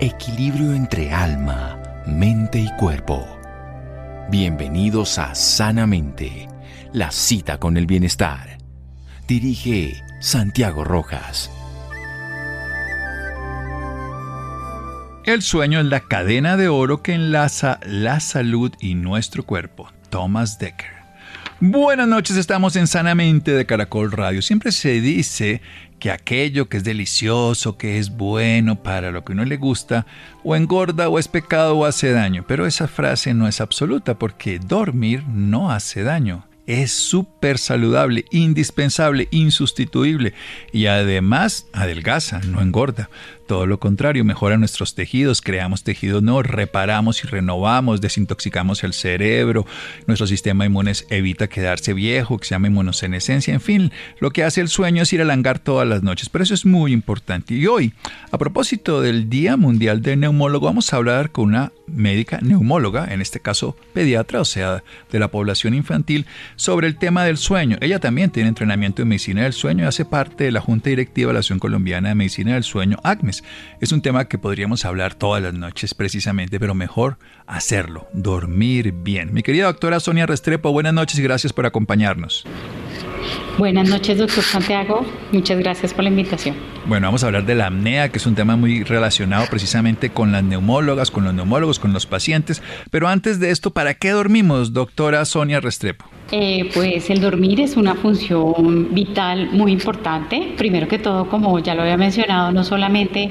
Equilibrio entre alma, mente y cuerpo. Bienvenidos a Sanamente, la cita con el bienestar. Dirige Santiago Rojas. El sueño es la cadena de oro que enlaza la salud y nuestro cuerpo. Thomas Decker. Buenas noches, estamos en Sanamente de Caracol Radio. Siempre se dice que aquello que es delicioso, que es bueno para lo que uno le gusta, o engorda o es pecado o hace daño. Pero esa frase no es absoluta porque dormir no hace daño es súper saludable, indispensable, insustituible y además adelgaza, no engorda. Todo lo contrario, mejora nuestros tejidos, creamos tejidos nuevos, reparamos y renovamos, desintoxicamos el cerebro, nuestro sistema inmune evita quedarse viejo, que se llama inmunosenescencia, en fin, lo que hace el sueño es ir a langar todas las noches, pero eso es muy importante. Y hoy, a propósito del Día Mundial del Neumólogo, vamos a hablar con una médica neumóloga, en este caso pediatra, o sea, de la población infantil, sobre el tema del sueño. Ella también tiene entrenamiento en medicina del sueño y hace parte de la Junta Directiva de la Asociación Colombiana de Medicina del Sueño, Es un tema que podríamos hablar todas las noches precisamente, pero mejor hacerlo, dormir bien. Mi querida doctora Sonia Restrepo, buenas noches y gracias por acompañarnos. Buenas noches, doctor Santiago. Muchas gracias por la invitación. Bueno, vamos a hablar de la apnea, que es un tema muy relacionado precisamente con las neumólogas, con los neumólogos, con los pacientes. Pero antes de esto, ¿para qué dormimos, doctora Sonia Restrepo? Eh, pues el dormir es una función vital muy importante. Primero que todo, como ya lo había mencionado, no solamente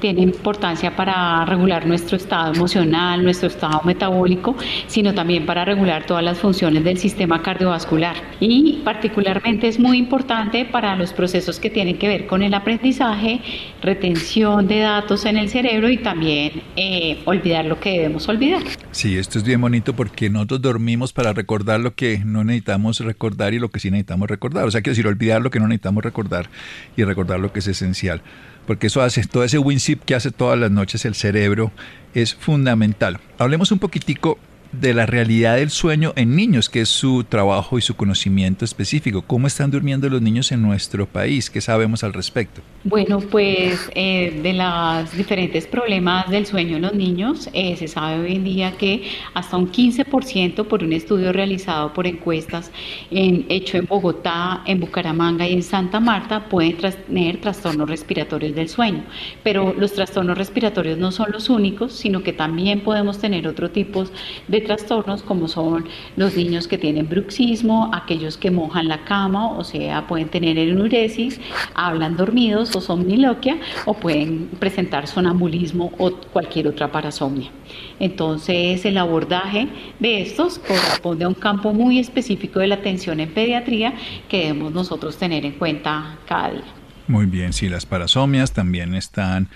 tiene importancia para regular nuestro estado emocional, nuestro estado metabólico, sino también para regular todas las funciones del sistema cardiovascular. Y particularmente es muy importante para los procesos que tienen que ver con el aprendizaje, retención de datos en el cerebro y también eh, olvidar lo que debemos olvidar. Sí, esto es bien bonito porque nosotros dormimos para recordar lo que no necesitamos recordar y lo que sí necesitamos recordar. O sea, quiero decir, olvidar lo que no necesitamos recordar y recordar lo que es esencial. Porque eso hace, todo ese WinZip que hace todas las noches el cerebro es fundamental. Hablemos un poquitico de la realidad del sueño en niños, que es su trabajo y su conocimiento específico. ¿Cómo están durmiendo los niños en nuestro país? ¿Qué sabemos al respecto? Bueno, pues eh, de los diferentes problemas del sueño en los niños, eh, se sabe hoy en día que hasta un 15% por un estudio realizado por encuestas en, hecho en Bogotá, en Bucaramanga y en Santa Marta pueden tener trastornos respiratorios del sueño. Pero los trastornos respiratorios no son los únicos, sino que también podemos tener otro tipo de trastornos como son los niños que tienen bruxismo, aquellos que mojan la cama, o sea, pueden tener enuresis, hablan dormidos o somniloquia o pueden presentar sonambulismo o cualquier otra parasomnia. Entonces, el abordaje de estos corresponde a un campo muy específico de la atención en pediatría que debemos nosotros tener en cuenta cada día. Muy bien, sí, las parasomias también están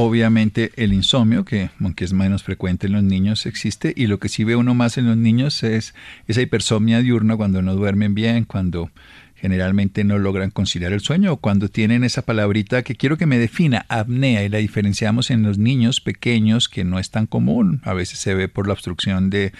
Obviamente el insomnio, que aunque es menos frecuente en los niños, existe y lo que sí ve uno más en los niños es esa hipersomnia diurna cuando no duermen bien, cuando generalmente no logran conciliar el sueño o cuando tienen esa palabrita que quiero que me defina, apnea, y la diferenciamos en los niños pequeños que no es tan común, a veces se ve por la obstrucción de,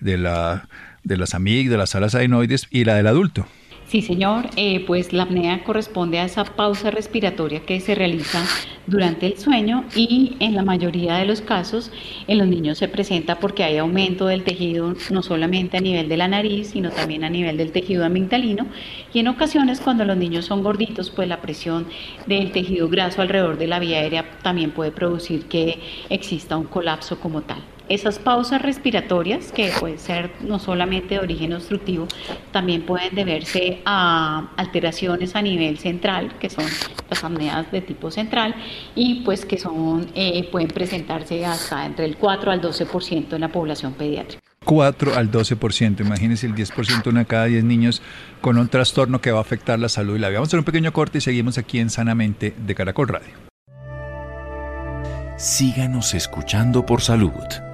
de, la, de las amígdalas, las adenoides y la del adulto. Sí, señor. Eh, pues la apnea corresponde a esa pausa respiratoria que se realiza durante el sueño y en la mayoría de los casos en los niños se presenta porque hay aumento del tejido no solamente a nivel de la nariz, sino también a nivel del tejido amigdalino y en ocasiones cuando los niños son gorditos, pues la presión del tejido graso alrededor de la vía aérea también puede producir que exista un colapso como tal. Esas pausas respiratorias, que pueden ser no solamente de origen obstructivo, también pueden deberse a alteraciones a nivel central, que son las apneas de tipo central, y pues que son, eh, pueden presentarse hasta entre el 4 al 12% en la población pediátrica. 4 al 12%, imagínense el 10%, una cada 10 niños con un trastorno que va a afectar la salud y la vida. Vamos a hacer un pequeño corte y seguimos aquí en Sanamente de Caracol Radio. Síganos escuchando por salud.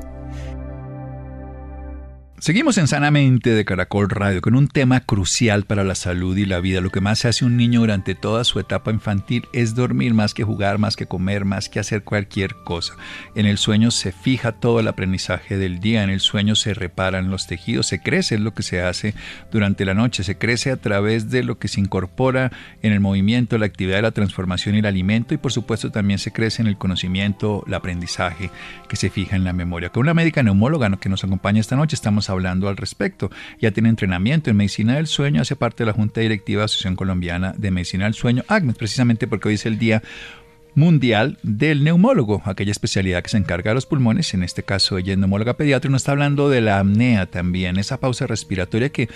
Seguimos en Sanamente de Caracol Radio con un tema crucial para la salud y la vida. Lo que más hace un niño durante toda su etapa infantil es dormir más que jugar, más que comer, más que hacer cualquier cosa. En el sueño se fija todo el aprendizaje del día, en el sueño se reparan los tejidos, se crece es lo que se hace durante la noche, se crece a través de lo que se incorpora en el movimiento, la actividad la transformación y el alimento y por supuesto también se crece en el conocimiento, el aprendizaje que se fija en la memoria. Con una médica neumóloga que nos acompaña esta noche estamos hablando al respecto. Ya tiene entrenamiento en medicina del sueño, hace parte de la Junta Directiva de Asociación Colombiana de Medicina del Sueño, ACMES, precisamente porque hoy es el día mundial del neumólogo, aquella especialidad que se encarga de los pulmones, en este caso ella es neumóloga pediatra, y nos está hablando de la apnea también, esa pausa respiratoria que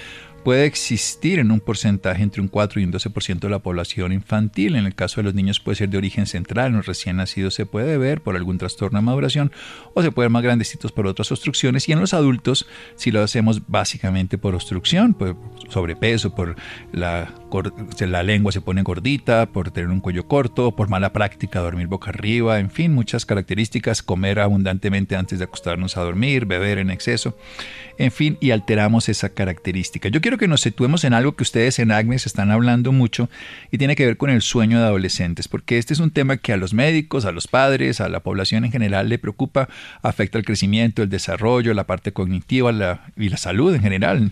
puede existir en un porcentaje entre un 4 y un 12% de la población infantil. En el caso de los niños puede ser de origen central, en los recién nacidos se puede ver por algún trastorno de maduración o se puede ver más grandecitos por otras obstrucciones y en los adultos si lo hacemos básicamente por obstrucción, por sobrepeso, por la, la lengua se pone gordita, por tener un cuello corto, por mala práctica dormir boca arriba, en fin, muchas características, comer abundantemente antes de acostarnos a dormir, beber en exceso, en fin, y alteramos esa característica. Yo quiero que nos situemos en algo que ustedes en ACMES están hablando mucho y tiene que ver con el sueño de adolescentes, porque este es un tema que a los médicos, a los padres, a la población en general le preocupa, afecta el crecimiento, el desarrollo, la parte cognitiva y la salud en general.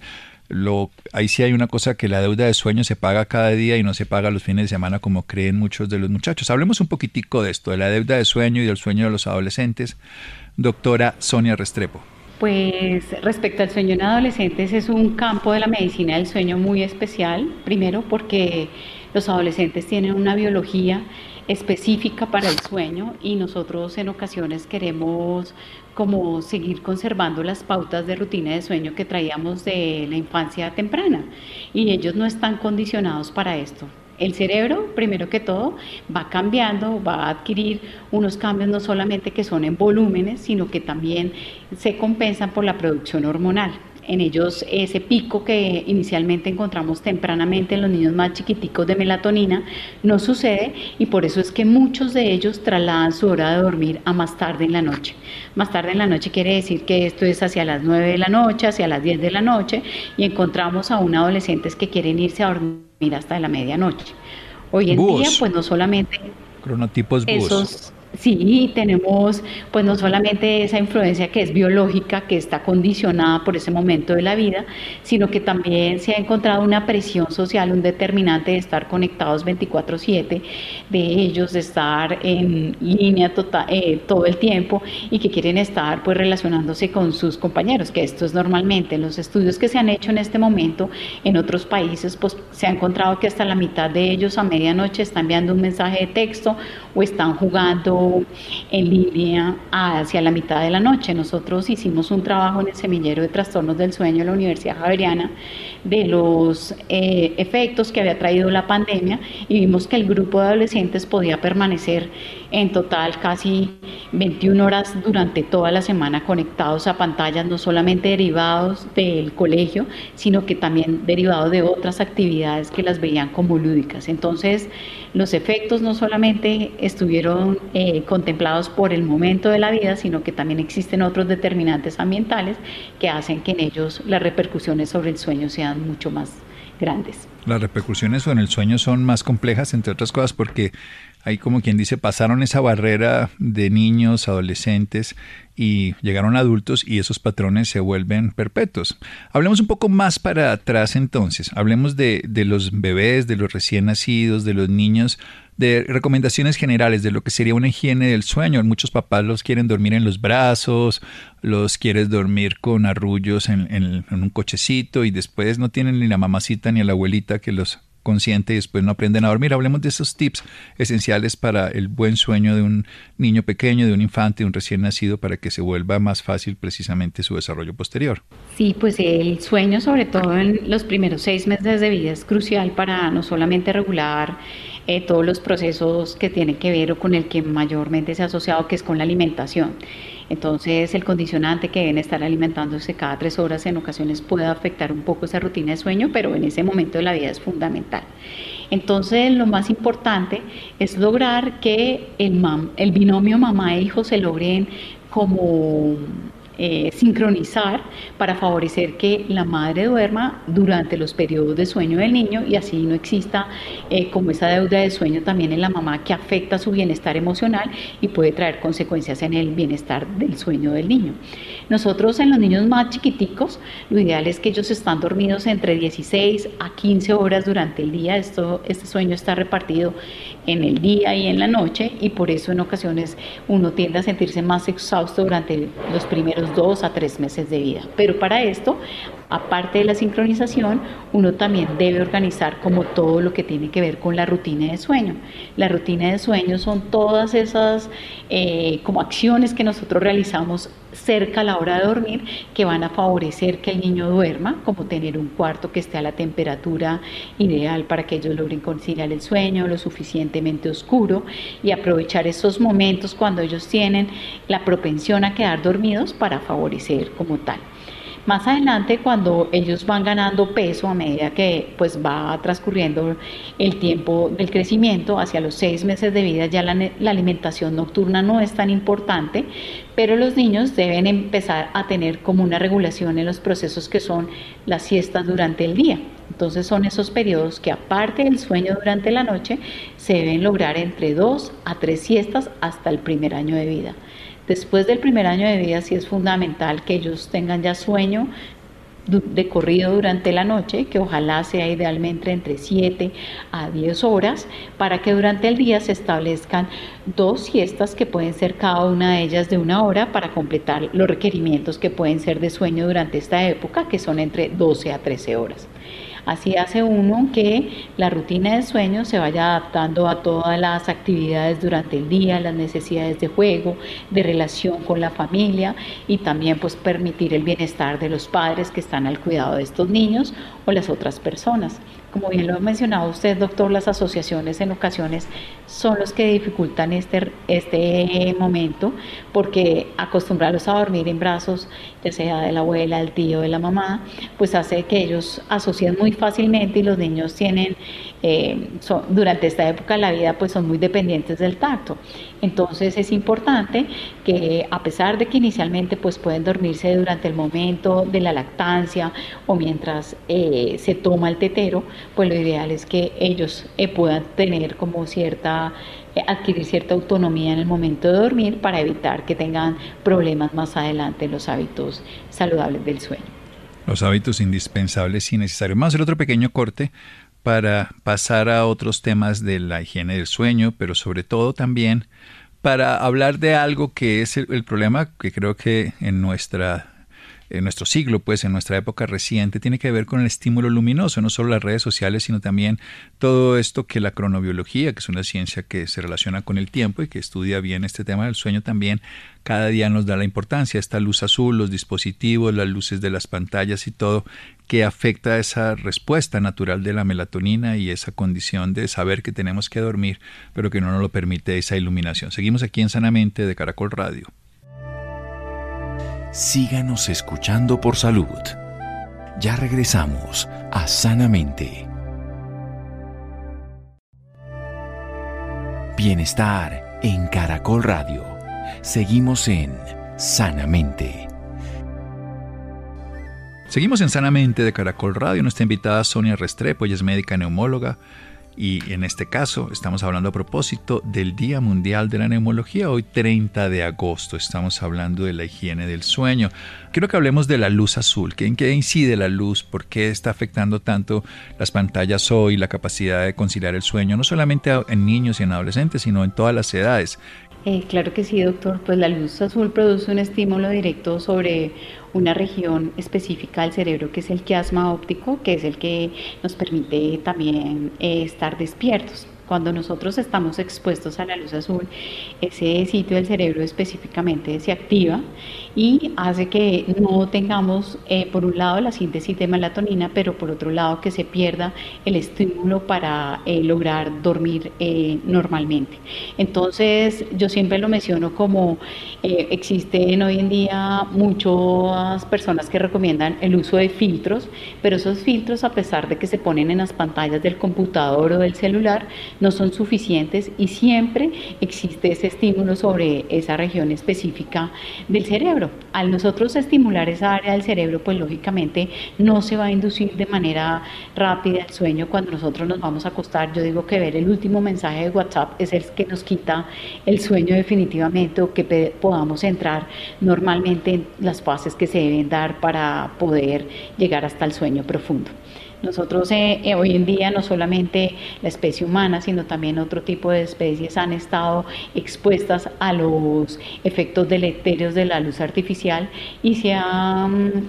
Lo, ahí sí hay una cosa que la deuda de sueño se paga cada día y no se paga los fines de semana como creen muchos de los muchachos. Hablemos un poquitico de esto, de la deuda de sueño y del sueño de los adolescentes. Doctora Sonia Restrepo. Pues respecto al sueño en adolescentes es un campo de la medicina del sueño muy especial, primero porque los adolescentes tienen una biología específica para el sueño y nosotros en ocasiones queremos como seguir conservando las pautas de rutina de sueño que traíamos de la infancia temprana y ellos no están condicionados para esto. El cerebro, primero que todo, va cambiando, va a adquirir unos cambios no solamente que son en volúmenes, sino que también se compensan por la producción hormonal en ellos ese pico que inicialmente encontramos tempranamente en los niños más chiquiticos de melatonina no sucede y por eso es que muchos de ellos trasladan su hora de dormir a más tarde en la noche. Más tarde en la noche quiere decir que esto es hacia las 9 de la noche, hacia las 10 de la noche y encontramos a un adolescentes que quieren irse a dormir hasta la medianoche. Hoy en día pues no solamente cronotipos esos Sí, tenemos pues no solamente esa influencia que es biológica, que está condicionada por ese momento de la vida, sino que también se ha encontrado una presión social, un determinante de estar conectados 24/7, de ellos de estar en línea total, eh, todo el tiempo y que quieren estar pues relacionándose con sus compañeros, que esto es normalmente. En los estudios que se han hecho en este momento en otros países, pues se ha encontrado que hasta la mitad de ellos a medianoche están enviando un mensaje de texto o están jugando en línea hacia la mitad de la noche. Nosotros hicimos un trabajo en el semillero de trastornos del sueño en la Universidad Javeriana de los eh, efectos que había traído la pandemia y vimos que el grupo de adolescentes podía permanecer en total casi 21 horas durante toda la semana conectados a pantallas, no solamente derivados del colegio, sino que también derivados de otras actividades que las veían como lúdicas. Entonces, los efectos no solamente estuvieron eh, contemplados por el momento de la vida, sino que también existen otros determinantes ambientales que hacen que en ellos las repercusiones sobre el sueño sean mucho más grandes. Las repercusiones en el sueño son más complejas, entre otras cosas, porque hay como quien dice, pasaron esa barrera de niños, adolescentes y llegaron adultos y esos patrones se vuelven perpetuos. Hablemos un poco más para atrás entonces, hablemos de, de los bebés, de los recién nacidos, de los niños, de recomendaciones generales de lo que sería una higiene del sueño. Muchos papás los quieren dormir en los brazos, los quieren dormir con arrullos en, en un cochecito y después no tienen ni la mamacita ni la abuelita que los consciente y después no aprenden a dormir. Hablemos de esos tips esenciales para el buen sueño de un niño pequeño, de un infante, de un recién nacido, para que se vuelva más fácil precisamente su desarrollo posterior. Sí, pues el sueño, sobre todo en los primeros seis meses de vida, es crucial para no solamente regular eh, todos los procesos que tienen que ver o con el que mayormente se ha asociado, que es con la alimentación. Entonces, el condicionante que deben estar alimentándose cada tres horas en ocasiones puede afectar un poco esa rutina de sueño, pero en ese momento de la vida es fundamental. Entonces, lo más importante es lograr que el, el binomio mamá e hijo se logren como eh, sincronizar para favorecer que la madre duerma durante los periodos de sueño del niño y así no exista eh, como esa deuda de sueño también en la mamá que afecta su bienestar emocional y puede traer consecuencias en el bienestar del sueño del niño. Nosotros en los niños más chiquiticos, lo ideal es que ellos están dormidos entre 16 a 15 horas durante el día. Esto, este sueño está repartido en el día y en la noche y por eso en ocasiones uno tiende a sentirse más exhausto durante los primeros dos a tres meses de vida. Pero para esto, aparte de la sincronización, uno también debe organizar como todo lo que tiene que ver con la rutina de sueño. La rutina de sueño son todas esas eh, como acciones que nosotros realizamos cerca a la hora de dormir que van a favorecer que el niño duerma, como tener un cuarto que esté a la temperatura ideal para que ellos logren conciliar el sueño, lo suficientemente oscuro y aprovechar esos momentos cuando ellos tienen la propensión a quedar dormidos para favorecer como tal. Más adelante, cuando ellos van ganando peso a medida que pues va transcurriendo el tiempo del crecimiento, hacia los seis meses de vida ya la, la, alimentación nocturna no es tan importante, pero los niños deben empezar a tener como una regulación en los procesos que son las siestas durante el día. Entonces son esos periodos que aparte del sueño durante la noche, se deben lograr entre dos a tres siestas hasta el primer año de vida. Después del primer año de vida sí es fundamental que ellos tengan ya sueño de corrido durante la noche, que ojalá sea idealmente entre 7 a 10 horas, para que durante el día se establezcan dos siestas que pueden ser cada una de ellas de una hora para completar los requerimientos que pueden ser de sueño durante esta época, que son entre 12 a 13 horas. Así hace uno que la rutina de sueño se vaya adaptando a todas las actividades durante el día, las necesidades de juego, de relación con la familia y también pues permitir el bienestar de los padres que están al cuidado de estos niños o las otras personas. Como bien lo ha mencionado usted, doctor, las asociaciones en ocasiones son los que dificultan este, este momento porque acostumbrarlos a dormir en brazos, ya sea de la abuela, del tío, de la mamá, pues hace que ellos asocien muy fácilmente y los niños tienen, eh, durante esta época de la vida, pues son muy dependientes del tacto. Entonces es importante que a pesar de que inicialmente pues pueden dormirse durante el momento de la lactancia o mientras eh, se toma el tetero, pues lo ideal es que ellos eh, puedan tener como cierta eh, adquirir cierta autonomía en el momento de dormir para evitar que tengan problemas más adelante en los hábitos saludables del sueño. Los hábitos indispensables y necesarios. A hacer otro pequeño corte para pasar a otros temas de la higiene del sueño, pero sobre todo también para hablar de algo que es el, problema que creo que en nuestra en nuestro siglo, pues en nuestra época reciente, tiene que ver con el estímulo luminoso, no solo las redes sociales, sino también todo esto que la cronobiología, que es una ciencia que se relaciona con el tiempo y que estudia bien este tema del sueño también, cada día nos da la importancia, esta luz azul, los dispositivos, las luces de las pantallas y todo, que afecta esa respuesta natural de la melatonina y esa condición de saber que tenemos que dormir, pero que no nos lo permite esa iluminación. Seguimos aquí en Sanamente de Caracol Radio. Síganos escuchando por salud. Ya regresamos a Sanamente. Bienestar en Caracol Radio. Seguimos en Sanamente. Seguimos en Sanamente de Caracol Radio. Nuestra invitada Sonia Restrepo, ella es médica neumóloga. Y en este caso estamos hablando a propósito del Día Mundial de la Neumología, hoy 30 de agosto. Estamos hablando de la higiene del sueño. Quiero que hablemos de la luz azul. ¿En qué incide la luz? ¿Por qué está afectando tanto las pantallas hoy, la capacidad de conciliar el sueño, no solamente en niños y en adolescentes, sino en todas las edades? Eh, claro que sí, doctor. Pues la luz azul produce un estímulo directo sobre una región específica del cerebro que es el quiasma óptico, que es el que nos permite también eh, estar despiertos. Cuando nosotros estamos expuestos a la luz azul, ese sitio del cerebro específicamente se activa y hace que no tengamos, eh, por un lado, la síntesis de melatonina, pero por otro lado, que se pierda el estímulo para eh, lograr dormir eh, normalmente. Entonces, yo siempre lo menciono como existen hoy en día muchas personas que recomiendan el uso de filtros, pero esos filtros, a pesar de que se ponen en las pantallas del computador o del celular, no son suficientes y siempre existe ese estímulo sobre esa región específica del cerebro. Al nosotros estimular esa área del cerebro, pues lógicamente no se va a inducir de manera rápida el sueño cuando nosotros nos vamos a acostar. Yo digo que ver el último mensaje de WhatsApp es el que nos quita el sueño definitivamente o que podamos entrar normalmente en las fases que se deben dar para poder llegar hasta el sueño profundo. Nosotros eh, eh, hoy en día no solamente la especie humana, sino también otro tipo de especies han estado expuestas a los efectos deleterios de la luz artificial y se han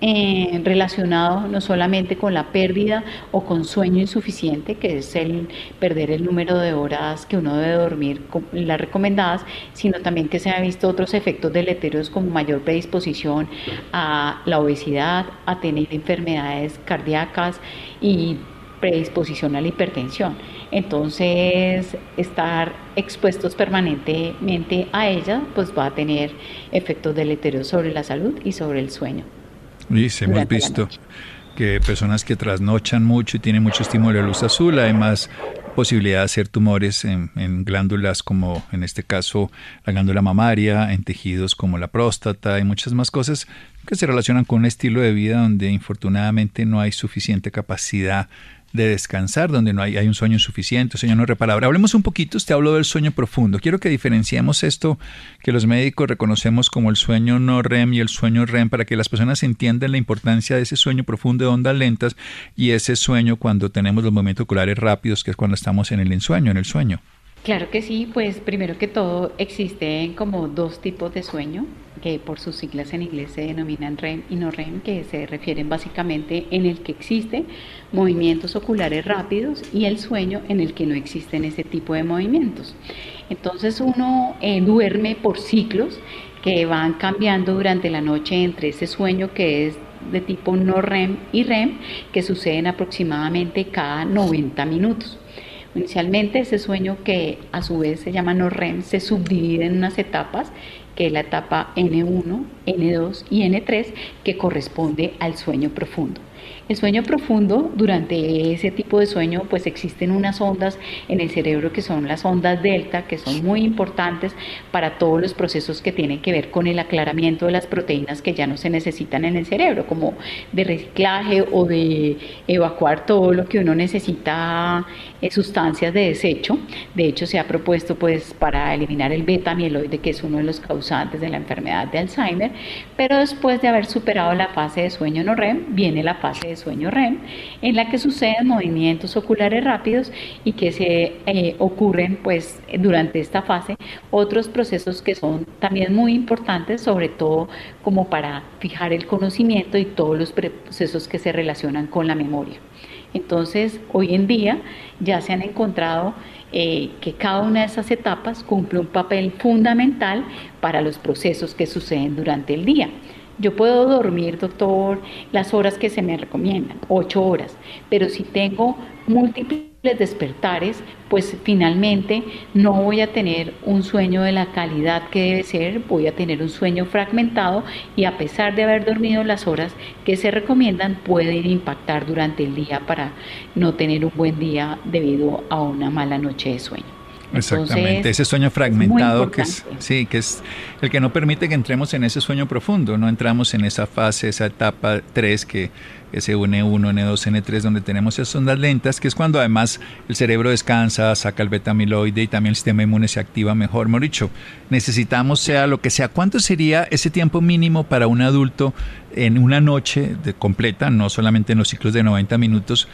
eh, relacionado no solamente con la pérdida o con sueño insuficiente, que es el perder el número de horas que uno debe dormir, las recomendadas, sino también que se han visto otros efectos deleterios como mayor predisposición a la obesidad, a tener enfermedades cardíacas y predisposición a la hipertensión. Entonces, estar expuestos permanentemente a ella, pues va a tener efectos deleterios sobre la salud y sobre el sueño. Y hemos visto que personas que trasnochan mucho y tienen mucho estímulo de luz azul, además posibilidad de hacer tumores en, en, glándulas como en este caso la glándula mamaria, en tejidos como la próstata y muchas más cosas que se relacionan con un estilo de vida donde infortunadamente no hay suficiente capacidad de descansar, donde no hay, hay un sueño insuficiente, sueño no reparable. Hablemos un poquito, te hablo del sueño profundo. Quiero que diferenciemos esto que los médicos reconocemos como el sueño no REM y el sueño REM para que las personas entiendan la importancia de ese sueño profundo de ondas lentas y ese sueño cuando tenemos los movimientos oculares rápidos, que es cuando estamos en el ensueño, en el sueño. Claro que sí, pues primero que todo existen como dos tipos de sueño que por sus siglas en inglés se denominan REM y no REM, que se refieren básicamente en el que existen movimientos oculares rápidos y el sueño en el que no existen ese tipo de movimientos. Entonces uno eh, duerme por ciclos que van cambiando durante la noche entre ese sueño que es de tipo no REM y REM, que suceden aproximadamente cada 90 minutos. Inicialmente ese sueño que a su vez se llama no REM se subdivide en unas etapas que es la etapa N1, N2 y N3, que corresponde al sueño profundo. El sueño profundo, durante ese tipo de sueño, pues existen unas ondas en el cerebro que son las ondas delta, que son muy importantes para todos los procesos que tienen que ver con el aclaramiento de las proteínas que ya no se necesitan en el cerebro, como de reciclaje o de evacuar todo lo que uno necesita, sustancias de desecho. De hecho, se ha propuesto pues para eliminar el beta-mieloide, que es uno de los causantes de la enfermedad de Alzheimer, pero después de haber superado la fase de sueño no REM, viene la fase de sueño REM, en la que suceden movimientos oculares rápidos y que se eh, ocurren pues durante esta fase otros procesos que son también muy importantes, sobre todo como para fijar el conocimiento y todos los procesos que se relacionan con la memoria. Entonces, hoy en día ya se han encontrado eh, que cada una de esas etapas cumple un papel fundamental para los procesos que suceden durante el día. Yo puedo dormir, doctor, las horas que se me recomiendan, ocho horas, pero si tengo múltiples despertares, pues finalmente no voy a tener un sueño de la calidad que debe ser, voy a tener un sueño fragmentado y a pesar de haber dormido las horas que se recomiendan, puede impactar durante el día para no tener un buen día debido a una mala noche de sueño. Exactamente, ese sueño fragmentado que es, sí, que es el que no permite que entremos en ese sueño profundo, no entramos en esa fase, esa etapa 3 que ese N1, N2, N3, donde tenemos esas ondas lentas, que es cuando además el cerebro descansa, saca el betamiloide y también el sistema inmune se activa mejor. Hemos dicho, necesitamos sea lo que sea. ¿Cuánto sería ese tiempo mínimo para un adulto en una noche de completa, no solamente en los ciclos de 90 minutos,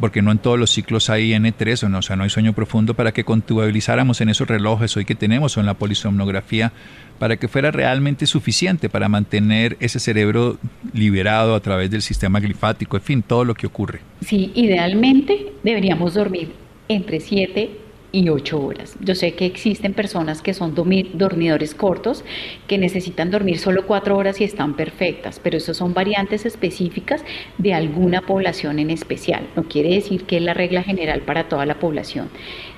porque no en todos los ciclos hay N3, o, no, o sea, no hay sueño profundo, para que contabilizáramos en esos relojes hoy que tenemos o en la polisomnografía, para que fuera realmente suficiente para mantener ese cerebro liberado a través del sistema glifático, en fin, todo lo que ocurre. Sí, idealmente deberíamos dormir entre 7 y 8 horas. Yo sé que existen personas que son dormidores cortos, que necesitan dormir solo 4 horas y están perfectas, pero eso son variantes específicas de alguna población en especial. No quiere decir que es la regla general para toda la población.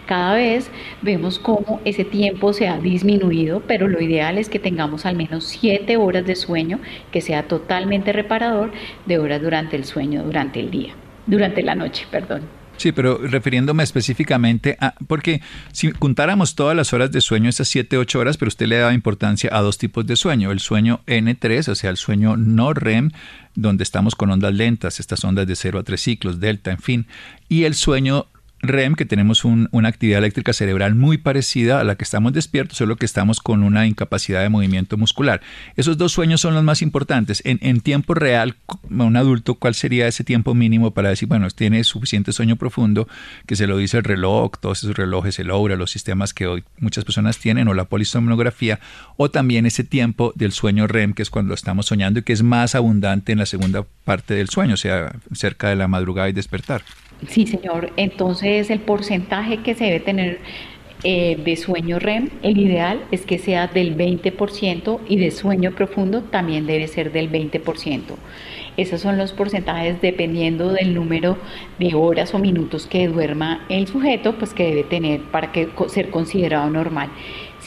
Cada vez vemos cómo ese tiempo se ha disminuido, pero lo ideal es que tengamos al menos 7 horas de sueño que sea totalmente reparador de horas durante el sueño, durante el día, durante la noche, perdón. Sí, pero refiriéndome específicamente a, porque si contáramos todas las horas de sueño, esas 7, 8 horas, pero usted le da importancia a dos tipos de sueño, el sueño N3, o sea, el sueño no REM, donde estamos con ondas lentas, estas ondas de 0 a 3 ciclos, delta, en fin, y el sueño REM, que tenemos una actividad eléctrica cerebral muy parecida a la que estamos despiertos, solo que estamos con una incapacidad de movimiento muscular. Esos dos sueños son los más importantes. En, tiempo real, un adulto, ¿cuál sería ese tiempo mínimo para decir, bueno, tiene suficiente sueño profundo, que se lo dice el reloj, todos esos relojes, el Oura, los sistemas que hoy muchas personas tienen, o la polisomnografía, o también ese tiempo del sueño REM, que es cuando estamos soñando y que es más abundante en la segunda parte del sueño, o sea, cerca de la madrugada y despertar. Sí, señor. Entonces, el porcentaje que se debe tener eh, de sueño REM, el ideal es que sea del 20% y de sueño profundo también debe ser del 20%. Esos son los porcentajes dependiendo del número de horas o minutos que duerma el sujeto, pues que debe tener para que ser considerado normal.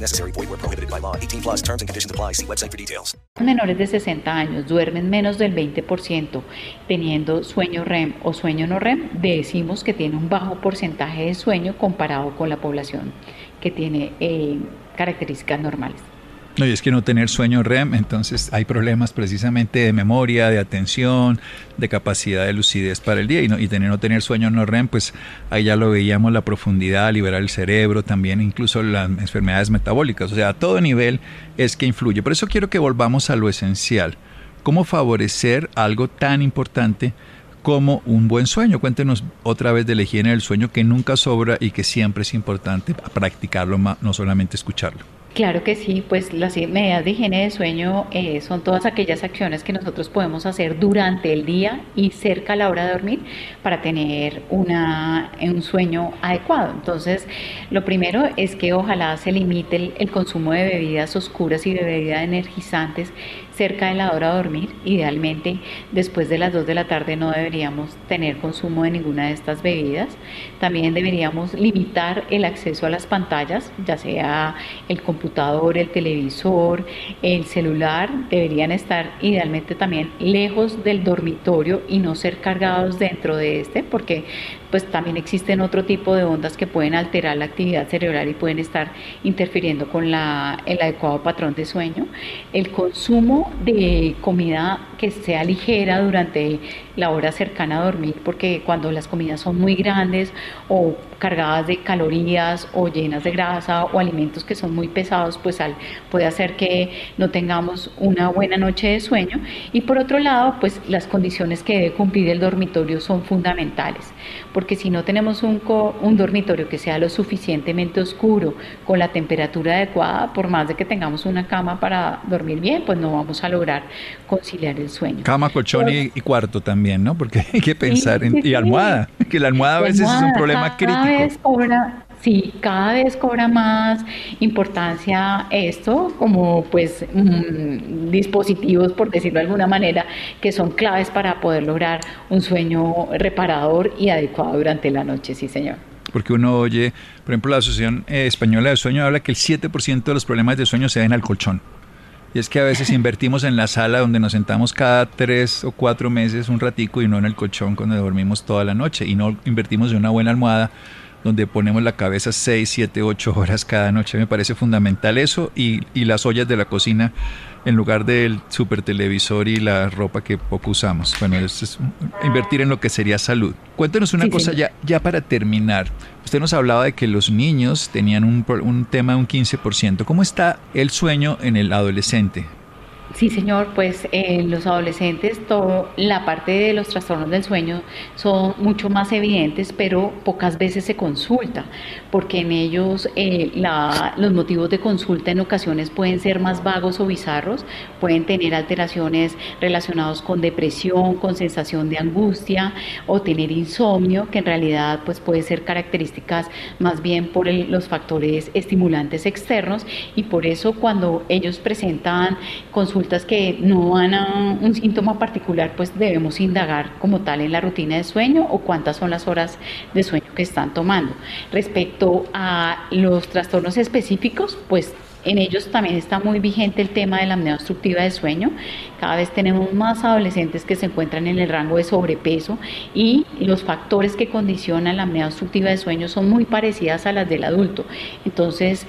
Necessary. Void prohibited by law. 18 plus terms and conditions apply. See website details. Menores de 60 años duermen menos del 20% teniendo sueño REM o sueño no REM. Decimos que tiene un bajo porcentaje de sueño comparado con la población que tiene eh, características normales. No, y es que no tener sueño REM, entonces hay problemas precisamente de memoria, de atención, de capacidad de lucidez para el día. Y, no, y tener, no tener sueño no REM, pues ahí ya lo veíamos, la profundidad, liberar el cerebro, también incluso las enfermedades metabólicas. O sea, a todo nivel es que influye. Por eso quiero que volvamos a lo esencial. ¿Cómo favorecer algo tan importante como un buen sueño? Cuéntenos otra vez de la higiene del sueño que nunca sobra y que siempre es importante practicarlo, no solamente escucharlo. Claro que sí, pues las medidas de higiene de sueño eh, son todas aquellas acciones que nosotros podemos hacer durante el día y cerca a la hora de dormir para tener una, un sueño adecuado. Entonces, lo primero es que ojalá se limite el, el consumo de bebidas oscuras y de bebidas energizantes cerca de la hora de dormir. Idealmente, después de las 2 de la tarde no deberíamos tener consumo de ninguna de estas bebidas. También deberíamos limitar el acceso a las pantallas, ya sea el computador, el televisor, el celular, deberían estar idealmente también lejos del dormitorio y no ser cargados dentro de este, porque pues también existen otro tipo de ondas que pueden alterar la actividad cerebral y pueden estar interfiriendo con la, el adecuado patrón de sueño. El consumo de comida que sea ligera durante la hora cercana a dormir, porque cuando las comidas son muy grandes o cargadas de calorías o llenas de grasa o alimentos que son muy pesados, pues puede hacer que no tengamos una buena noche de sueño. Y por otro lado, pues las condiciones que debe cumplir el dormitorio son fundamentales, porque si no tenemos un, dormitorio que sea lo suficientemente oscuro, con la temperatura adecuada, por más de que tengamos una cama para dormir bien, pues no vamos a lograr conciliar el sueño. Cama, colchón y, cuarto también, ¿no? Porque hay que pensar en... y almohada, que la almohada a veces es un problema crítico. Cada vez cobra, Sí, cada vez cobra más importancia esto como pues mm, dispositivos, por decirlo de alguna manera, que son claves para poder lograr un sueño reparador y adecuado durante la noche, sí señor. Porque uno oye, por ejemplo, la Asociación eh, Española de Sueño habla que el 7% de los problemas de sueño se ven al colchón. Y es que a veces invertimos en la sala donde nos sentamos cada tres o cuatro meses un ratico y no en el colchón cuando dormimos toda la noche. Y no invertimos en una buena almohada donde ponemos la cabeza 6, 7, 8 horas cada noche. Me parece fundamental eso y, y las ollas de la cocina en lugar del super televisor y la ropa que poco usamos. Bueno, es invertir en lo que sería salud. Cuéntenos una cosa ya, ya para terminar. Usted nos hablaba de que los niños tenían un, un tema de un 15%. ¿Cómo está el sueño en el adolescente? Sí, señor, pues en eh, los adolescentes todo, la parte de los trastornos del sueño son mucho más evidentes, pero pocas veces se consulta, porque en ellos eh, los motivos de consulta en ocasiones pueden ser más vagos o bizarros, pueden tener alteraciones relacionadas con depresión, con sensación de angustia o tener insomnio, que en realidad pues puede ser características más bien por los factores estimulantes externos y por eso cuando ellos presentan consultas que no van a un síntoma particular, pues debemos indagar como tal en la rutina de sueño o cuántas son las horas de sueño que están tomando. Respecto a los trastornos específicos, pues en ellos también está muy vigente el tema de la apnea obstructiva de sueño. Cada vez tenemos más adolescentes que se encuentran en el rango de sobrepeso y los factores que condicionan la apnea obstructiva de sueño son muy parecidas a las del adulto. Entonces,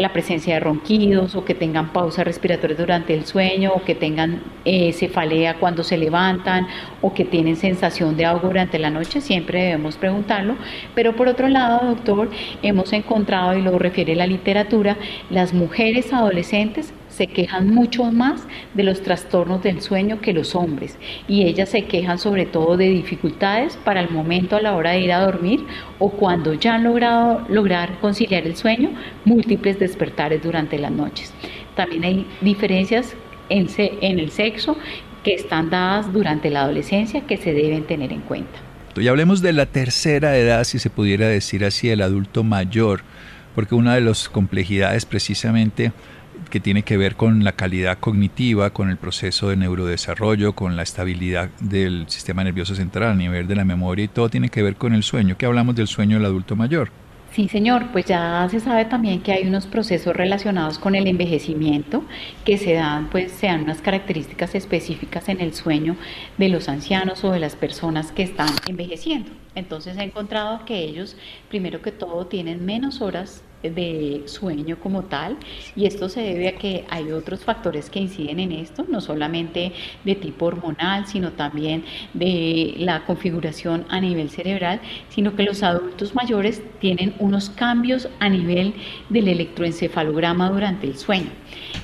la presencia de ronquidos o que tengan pausas respiratorias durante el sueño o que tengan eh, cefalea cuando se levantan o que tienen sensación de ahogo durante la noche, siempre debemos preguntarlo. Pero por otro lado, doctor, hemos encontrado, y lo refiere la literatura, las mujeres adolescentes se quejan mucho más de los trastornos del sueño que los hombres y ellas se quejan sobre todo de dificultades para el momento a la hora de ir a dormir o cuando ya han logrado lograr conciliar el sueño, múltiples despertares durante las noches. También hay diferencias en, en el sexo que están dadas durante la adolescencia que se deben tener en cuenta. Y hablemos de la tercera edad, si se pudiera decir así, el adulto mayor, porque una de las complejidades precisamente que tiene que ver con la calidad cognitiva, con el proceso de neurodesarrollo, con la estabilidad del sistema nervioso central a nivel de la memoria y todo tiene que ver con el sueño. ¿Qué hablamos del sueño del adulto mayor? Sí, señor, pues ya se sabe también que hay unos procesos relacionados con el envejecimiento que se dan, pues se dan unas características específicas en el sueño de los ancianos o de las personas que están envejeciendo. Entonces he encontrado que ellos, primero que todo, tienen menos horas de sueño como tal y esto se debe a que hay otros factores que inciden en esto, no solamente de tipo hormonal, sino también de la configuración a nivel cerebral, sino que los adultos mayores tienen unos cambios a nivel del electroencefalograma durante el sueño.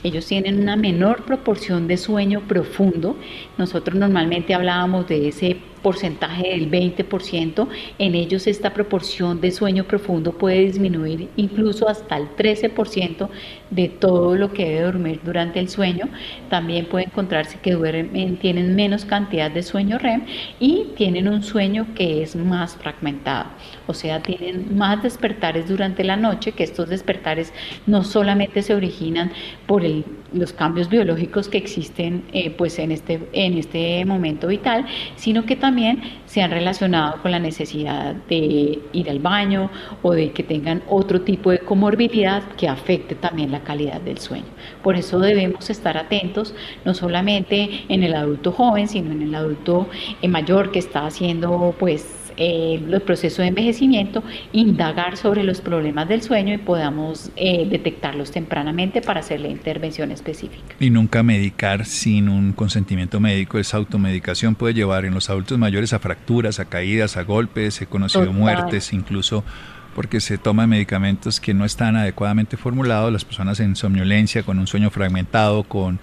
Ellos tienen una menor proporción de sueño profundo. Nosotros normalmente hablábamos de ese porcentaje del 20%, en ellos esta proporción de sueño profundo puede disminuir incluso hasta el 13% de todo lo que debe dormir durante el sueño. También puede encontrarse que duermen, tienen menos cantidad de sueño REM y tienen un sueño que es más fragmentado, o sea, tienen más despertares durante la noche, que estos despertares no solamente se originan por los cambios biológicos que existen eh, pues en este, en este momento vital, sino que también se han relacionado con la necesidad de ir al baño o de que tengan otro tipo de comorbilidad que afecte también la calidad del sueño. Por eso debemos estar atentos no solamente en el adulto joven, sino en el adulto eh, mayor que está haciendo pues eh, el proceso de envejecimiento, indagar sobre los problemas del sueño y podamos eh, detectarlos tempranamente para hacer la intervención específica. Y nunca medicar sin un consentimiento médico. Esa automedicación puede llevar en los adultos mayores a fracturas, a caídas, a golpes, he conocido muertes, incluso porque se toman medicamentos que no están adecuadamente formulados, las personas en somnolencia, con un sueño fragmentado, con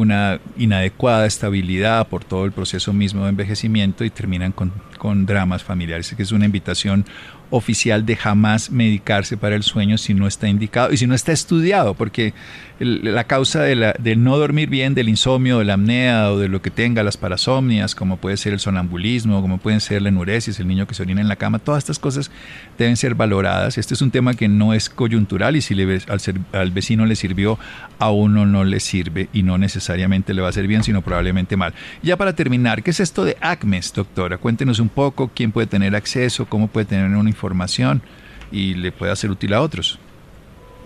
una inadecuada estabilidad por todo el proceso mismo de envejecimiento y terminan con, con dramas familiares. que es una invitación oficial de jamás medicarse para el sueño si no está indicado y si no está estudiado, porque la causa de, la, de no dormir bien, del insomnio, de la apnea o de lo que tenga, las parasomnias, como puede ser el sonambulismo, como pueden ser la enuresis, el niño que se orina en la cama, todas estas cosas deben ser valoradas. Este es un tema que no es coyuntural y si le, al, al vecino le sirvió, a uno no le sirve y no necesariamente le va a ser bien, sino probablemente mal. Ya para terminar, ¿qué es esto de ACMES, doctora? Cuéntenos un poco quién puede tener acceso, cómo puede tener una información y le puede hacer útil a otros.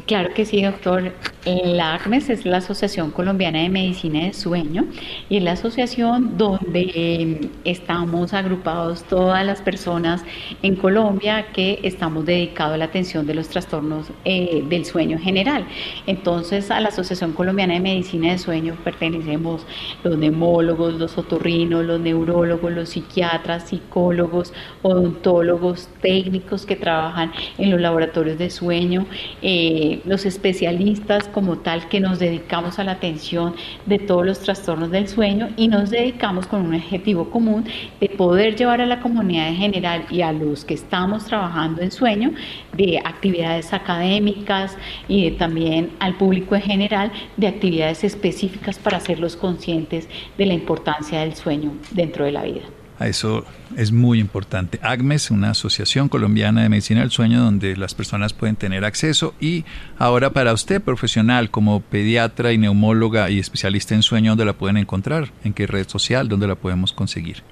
Claro que sí, doctor. La ACMES es la Asociación Colombiana de Medicina de Sueño y es la asociación donde em, estamos agrupados todas las personas en Colombia que estamos dedicados a la atención de los trastornos eh, del sueño en general. Entonces, a la Asociación Colombiana de Medicina de Sueño pertenecemos los neumólogos, los otorrinos, los neurólogos, los psiquiatras, psicólogos, odontólogos, técnicos que trabajan en los laboratorios de sueño. Eh, los especialistas como tal que nos dedicamos a la atención de todos los trastornos del sueño y nos dedicamos con un objetivo común de poder llevar a la comunidad en general y a los que estamos trabajando en sueño de actividades académicas y también al público en general de actividades específicas para hacerlos conscientes de la importancia del sueño dentro de la vida. Eso es muy importante. ACMES, una asociación colombiana de medicina del sueño donde las personas pueden tener acceso. Y ahora para usted, profesional, como pediatra y neumóloga y especialista en sueño, ¿dónde la pueden encontrar? ¿En qué red social? ¿Dónde la podemos conseguir?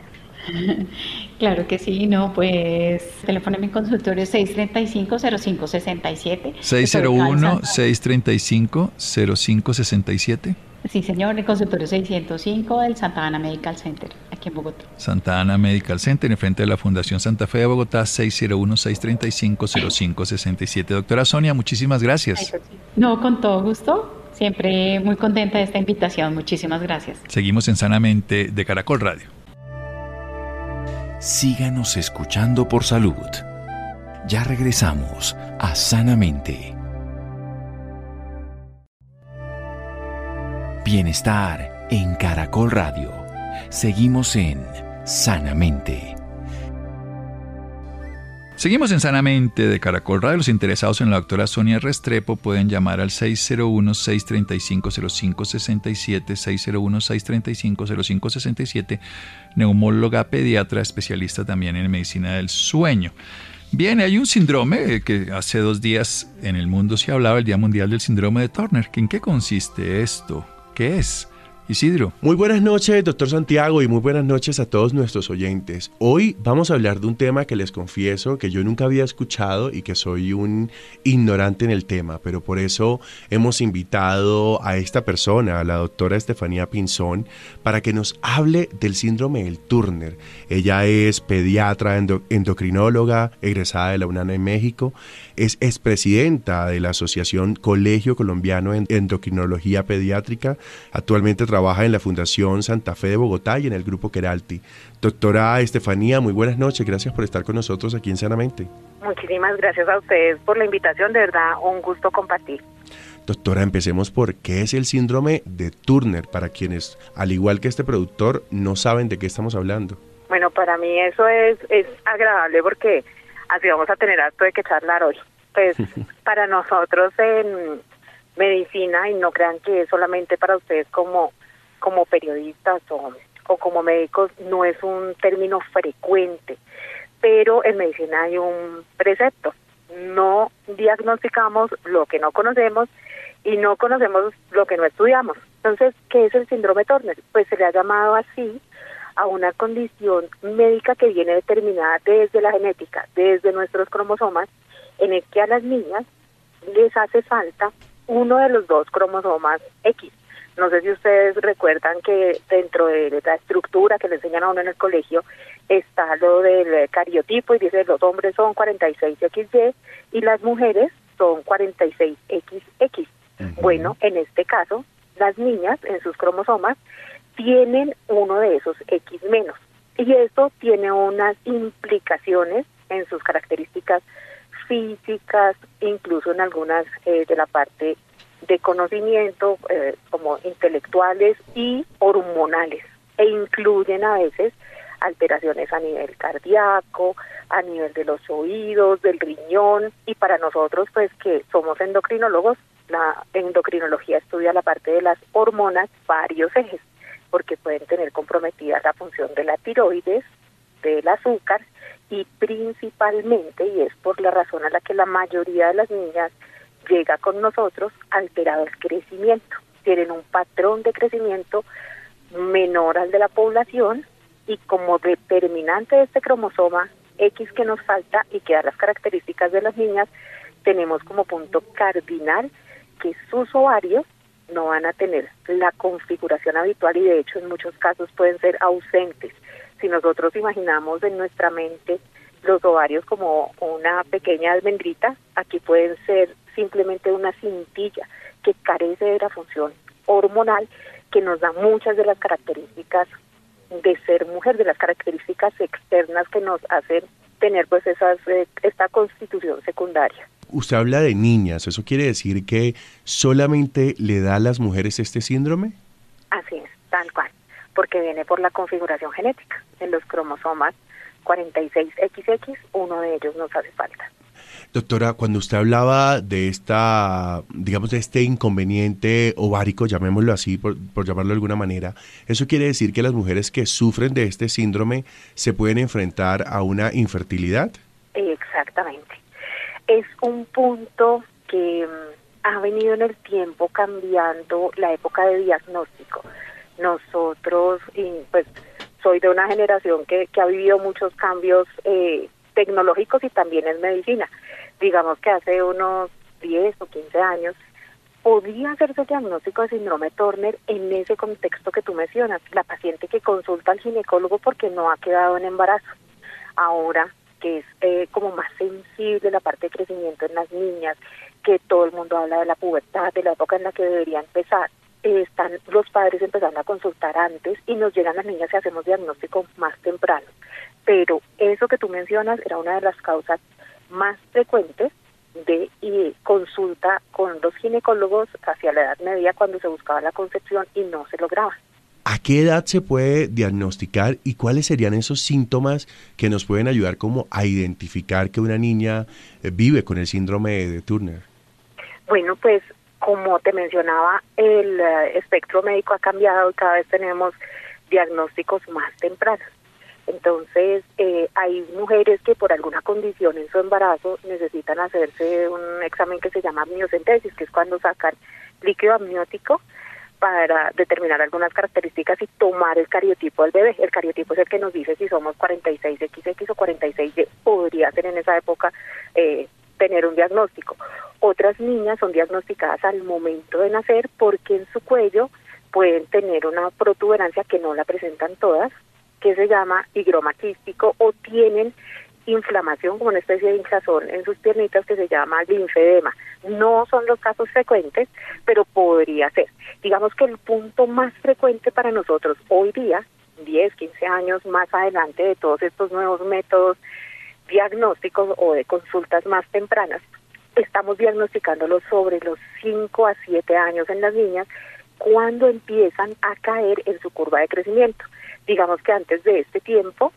Claro que sí, no, pues teléfono en mi consultorio 635-0567. 601-635-0567. Sí, señor, el consultorio 605 del Santa Ana Medical Center, aquí en Bogotá. Santa Ana Medical Center, en frente de la Fundación Santa Fe de Bogotá, 601-635-0567. Doctora Sonia, muchísimas gracias. No, con todo gusto. Siempre muy contenta de esta invitación. Muchísimas gracias. Seguimos en Sanamente de Caracol Radio. Síganos escuchando por salud. Ya regresamos a Sanamente. Bienestar en Caracol Radio. Seguimos en Sanamente. Seguimos en Sanamente de Caracol Radio. Los interesados en la doctora Sonia Restrepo pueden llamar al 601-635-0567, 601-635-0567, neumóloga pediatra, especialista también en medicina del sueño. Bien, hay un síndrome que hace dos días en el mundo se hablaba, el Día Mundial del Síndrome de Turner. ¿En qué consiste esto? ¿Qué es? Isidro. Muy buenas noches, doctor Santiago, y muy buenas noches a todos nuestros oyentes. Hoy vamos a hablar de un tema que les confieso que yo nunca había escuchado y que soy un ignorante en el tema, pero por eso hemos invitado a esta persona, a la doctora Estefanía Pinzón, para que nos hable del síndrome del Turner. Ella es pediatra, endocrinóloga, egresada de la UNAM en México, es expresidenta de la Asociación Colegio Colombiano en Endocrinología Pediátrica, actualmente trabaja en la Fundación Santa Fe de Bogotá y en el Grupo Queralti. Doctora Estefanía, muy buenas noches, gracias por estar con nosotros aquí en Sanamente. Muchísimas gracias a ustedes por la invitación, de verdad, un gusto compartir. Doctora, empecemos por qué es el síndrome de Turner, para quienes, al igual que este productor, no saben de qué estamos hablando. Bueno, para mí eso es, es agradable porque así vamos a tener harto de que charlar hoy. Pues para nosotros en medicina, y no crean que es solamente para ustedes como como periodistas o, como médicos no es un término frecuente, pero en medicina hay un precepto. No diagnosticamos lo que no conocemos y no conocemos lo que no estudiamos. Entonces, ¿qué es el síndrome Turner? Pues se le ha llamado así a una condición médica que viene determinada desde la genética, desde nuestros cromosomas, en el que a las niñas les hace falta uno de los dos cromosomas X. No sé si ustedes recuerdan que dentro de la estructura que le enseñan a uno en el colegio está lo del cariotipo y dice los hombres son 46XY y las mujeres son 46XX. Bueno, en este caso, las niñas en sus cromosomas tienen uno de esos X menos. Y esto tiene unas implicaciones en sus características físicas, incluso en algunas eh, de la parte de conocimiento eh, como intelectuales y hormonales e incluyen a veces alteraciones a nivel cardíaco, a nivel de los oídos, del riñón y para nosotros pues que somos endocrinólogos, la endocrinología estudia la parte de las hormonas, varios ejes, porque pueden tener comprometida la función de la tiroides, del azúcar y principalmente, y es por la razón a la que la mayoría de las niñas llega con nosotros, alterado el crecimiento. Tienen un patrón de crecimiento menor al de la población y como determinante de este cromosoma X que nos falta y que da las características de las niñas, tenemos como punto cardinal que sus ovarios no van a tener la configuración habitual y de hecho en muchos casos pueden ser ausentes. Si nosotros imaginamos en nuestra mente los ovarios como una pequeña almendrita, aquí pueden ser simplemente una cintilla que carece de la función hormonal que nos da muchas de las características de ser mujer, de las características externas que nos hacen tener pues esas eh, esta constitución secundaria. Usted habla de niñas, ¿eso quiere decir que solamente le da a las mujeres este síndrome? Así es, tal cual, porque viene por la configuración genética. En los cromosomas 46XX, uno de ellos nos hace falta. Doctora, cuando usted hablaba de esta, digamos, de este inconveniente ovárico, llamémoslo así, por, llamarlo de alguna manera, ¿eso quiere decir que las mujeres que sufren de este síndrome se pueden enfrentar a una infertilidad? Exactamente. Es un punto que mm, ha venido en el tiempo cambiando la época de diagnóstico. Nosotros, pues, soy de una generación que, que ha vivido muchos cambios eh, tecnológicos y también en medicina. Digamos que hace unos 10 o 15 años podía hacerse diagnóstico de síndrome Turner en ese contexto que tú mencionas, la paciente que consulta al ginecólogo porque no ha quedado en embarazo. Ahora que es eh, como más sensible la parte de crecimiento en las niñas, que todo el mundo habla de la pubertad, de la época en la que debería empezar, están los padres empezando a consultar antes y nos llegan las niñas y hacemos diagnóstico más temprano pero eso que tú mencionas era una de las causas más frecuentes de consulta con los ginecólogos hacia la edad media cuando se buscaba la concepción y no se lograba. ¿A qué edad se puede diagnosticar y cuáles serían esos síntomas que nos pueden ayudar como a identificar que una niña eh, vive con el síndrome de Turner? Bueno, pues como te mencionaba, el eh, espectro médico ha cambiado y cada vez tenemos diagnósticos más tempranos. Entonces, eh, hay mujeres que por alguna condición en su embarazo necesitan hacerse un examen que se llama amniocentesis, que es cuando sacan líquido amniótico para determinar algunas características y tomar el cariotipo del bebé. El cariotipo es el que nos dice si somos 46XX o 46Y. Podría ser en esa época eh, tener un diagnóstico. Otras niñas son diagnosticadas al momento de nacer porque en su cuello pueden tener una protuberancia que no la presentan todas, que se llama higroma quístico o tienen inflamación como una especie de hinchazón en sus piernitas que se llama linfedema. No son los casos frecuentes, pero podría ser. Digamos que el punto más frecuente para nosotros hoy día, 10, 15 años más adelante de todos estos nuevos métodos diagnósticos o de consultas más tempranas, estamos diagnosticándolo sobre los 5 a 7 años en las niñas cuando empiezan a caer en su curva de crecimiento digamos que antes de este tiempo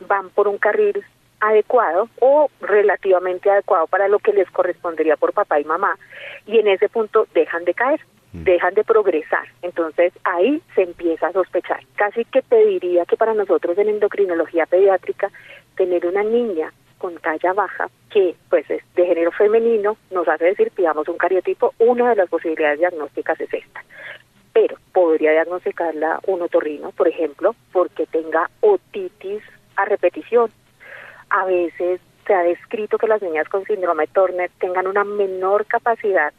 van por un carril adecuado o relativamente adecuado para lo que les correspondería por papá y mamá y en ese punto dejan de caer, mm. dejan de progresar. Entonces ahí se empieza a sospechar. Casi que te diría que para nosotros en endocrinología pediátrica tener una niña con talla baja que pues es de género femenino nos hace decir pidamos un cariotipo, una de las posibilidades diagnósticas es esta pero podría diagnosticarla un otorrino, por ejemplo, porque tenga otitis a repetición. A veces se ha descrito que las niñas con síndrome de Turner tengan una menor capacidad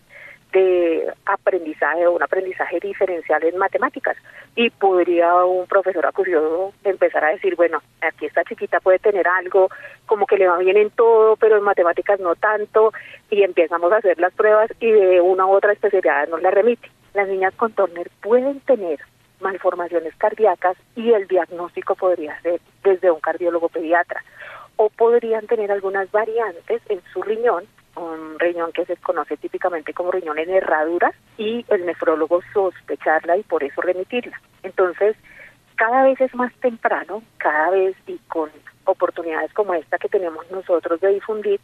de aprendizaje o un aprendizaje diferencial en matemáticas y podría un profesor acusado empezar a decir, bueno, aquí esta chiquita puede tener algo como que le va bien en todo, pero en matemáticas no tanto y empezamos a hacer las pruebas y de una u otra especialidad nos la remite las niñas con Turner pueden tener malformaciones cardíacas y el diagnóstico podría ser desde un cardiólogo pediatra o podrían tener algunas variantes en su riñón, un riñón que se conoce típicamente como riñón en herradura y el nefrólogo sospecharla y por eso remitirla. Entonces, cada vez es más temprano, cada vez y con oportunidades como esta que tenemos nosotros de difundir,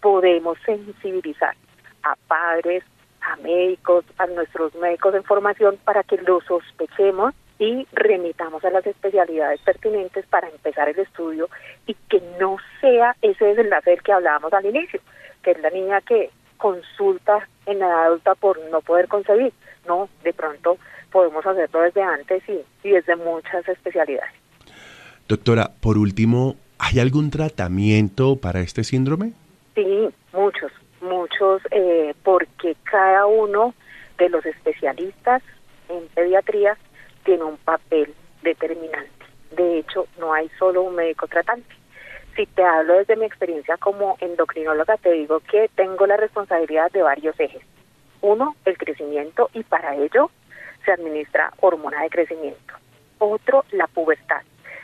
podemos sensibilizar a padres, a médicos, a nuestros médicos de formación para que lo sospechemos y remitamos a las especialidades pertinentes para empezar el estudio y que no sea ese desenlace del que hablábamos al inicio, que es la niña que consulta en la edad adulta por no poder concebir. No, de pronto podemos hacerlo desde antes y, y desde muchas especialidades. Doctora, por último, ¿hay algún tratamiento para este síndrome? Sí, muchos, muchos, eh, porque cada uno de los especialistas en pediatría tiene un papel determinante. De hecho, no hay solo un médico tratante. Si te hablo desde mi experiencia como endocrinóloga, te digo que tengo la responsabilidad de varios ejes. Uno, el crecimiento y para ello se administra hormona de crecimiento. Otro, la pubertad.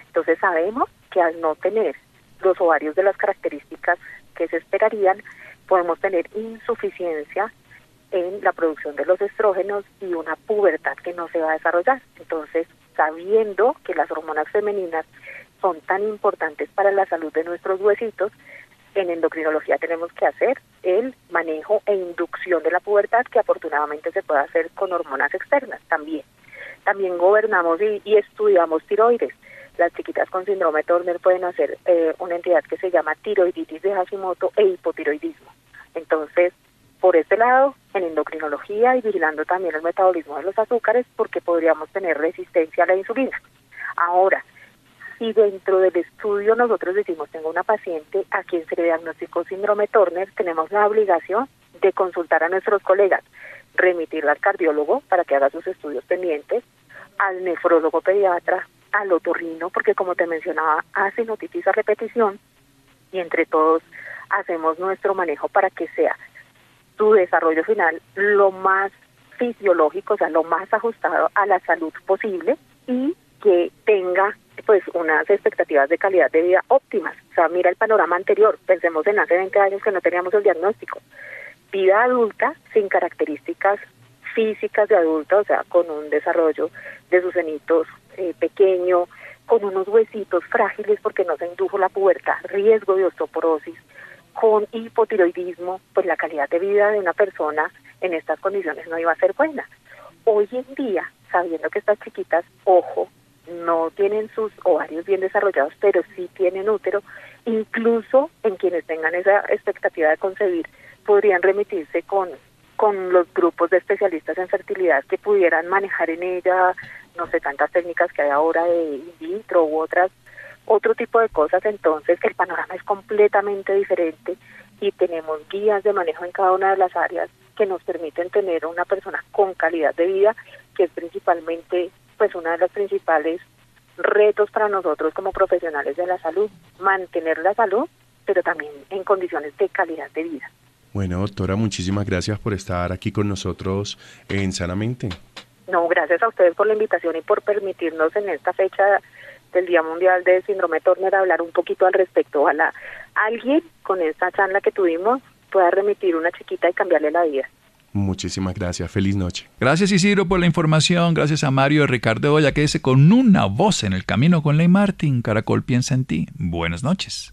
Entonces sabemos que al no tener los ovarios de las características que se esperarían, podemos tener insuficiencia en la producción de los estrógenos y una pubertad que no se va a desarrollar. Entonces, sabiendo que las hormonas femeninas son tan importantes para la salud de nuestros huesitos, en endocrinología tenemos que hacer el manejo e inducción de la pubertad, que afortunadamente se puede hacer con hormonas externas también. También gobernamos y, estudiamos tiroides. Las chiquitas con síndrome Turner pueden hacer eh, una entidad que se llama tiroiditis de Hashimoto e hipotiroidismo. Entonces, por este lado, en endocrinología y vigilando también el metabolismo de los azúcares, porque podríamos tener resistencia a la insulina. Ahora, si dentro del estudio nosotros decimos tengo una paciente a quien se le diagnosticó síndrome Turner, tenemos la obligación de consultar a nuestros colegas, remitirla al cardiólogo para que haga sus estudios pendientes, al nefrólogo pediatra, al otorrino, porque como te mencionaba, hace notitis a repetición y entre todos hacemos nuestro manejo para que sea su desarrollo final lo más fisiológico, o sea, lo más ajustado a la salud posible y que tenga pues unas expectativas de calidad de vida óptimas. O sea, mira el panorama anterior, pensemos en hace 20 años que no teníamos el diagnóstico. Vida adulta sin características físicas de adulta, o sea, con un desarrollo de sus cenitos eh, pequeño, con unos huesitos frágiles porque no se indujo la pubertad, riesgo de osteoporosis, con hipotiroidismo, pues la calidad de vida de una persona en estas condiciones no iba a ser buena. Hoy en día, sabiendo que estas chiquitas, ojo, no tienen sus ovarios bien desarrollados, pero sí tienen útero, incluso en quienes tengan esa expectativa de concebir, podrían remitirse con, con los grupos de especialistas en fertilidad que pudieran manejar en ella, no sé, tantas técnicas que hay ahora de in vitro u otras, otro tipo de cosas, entonces el panorama es completamente diferente y tenemos guías de manejo en cada una de las áreas que nos permiten tener una persona con calidad de vida, que es principalmente pues una de las principales retos para nosotros como profesionales de la salud, mantener la salud, pero también en condiciones de calidad de vida. Bueno, doctora, muchísimas gracias por estar aquí con nosotros en Sanamente. No, gracias a ustedes por la invitación y por permitirnos en esta fecha del Día Mundial de Síndrome Turner hablar un poquito al respecto. Ojalá alguien con esta charla que tuvimos pueda remitir una chiquita y cambiarle la vida. Muchísimas gracias. Feliz noche. Gracias Isidro por la información. Gracias a Mario y Ricardo Olla. Quédese con una voz en el camino con Ley Martin. Caracol piensa en ti. Buenas noches.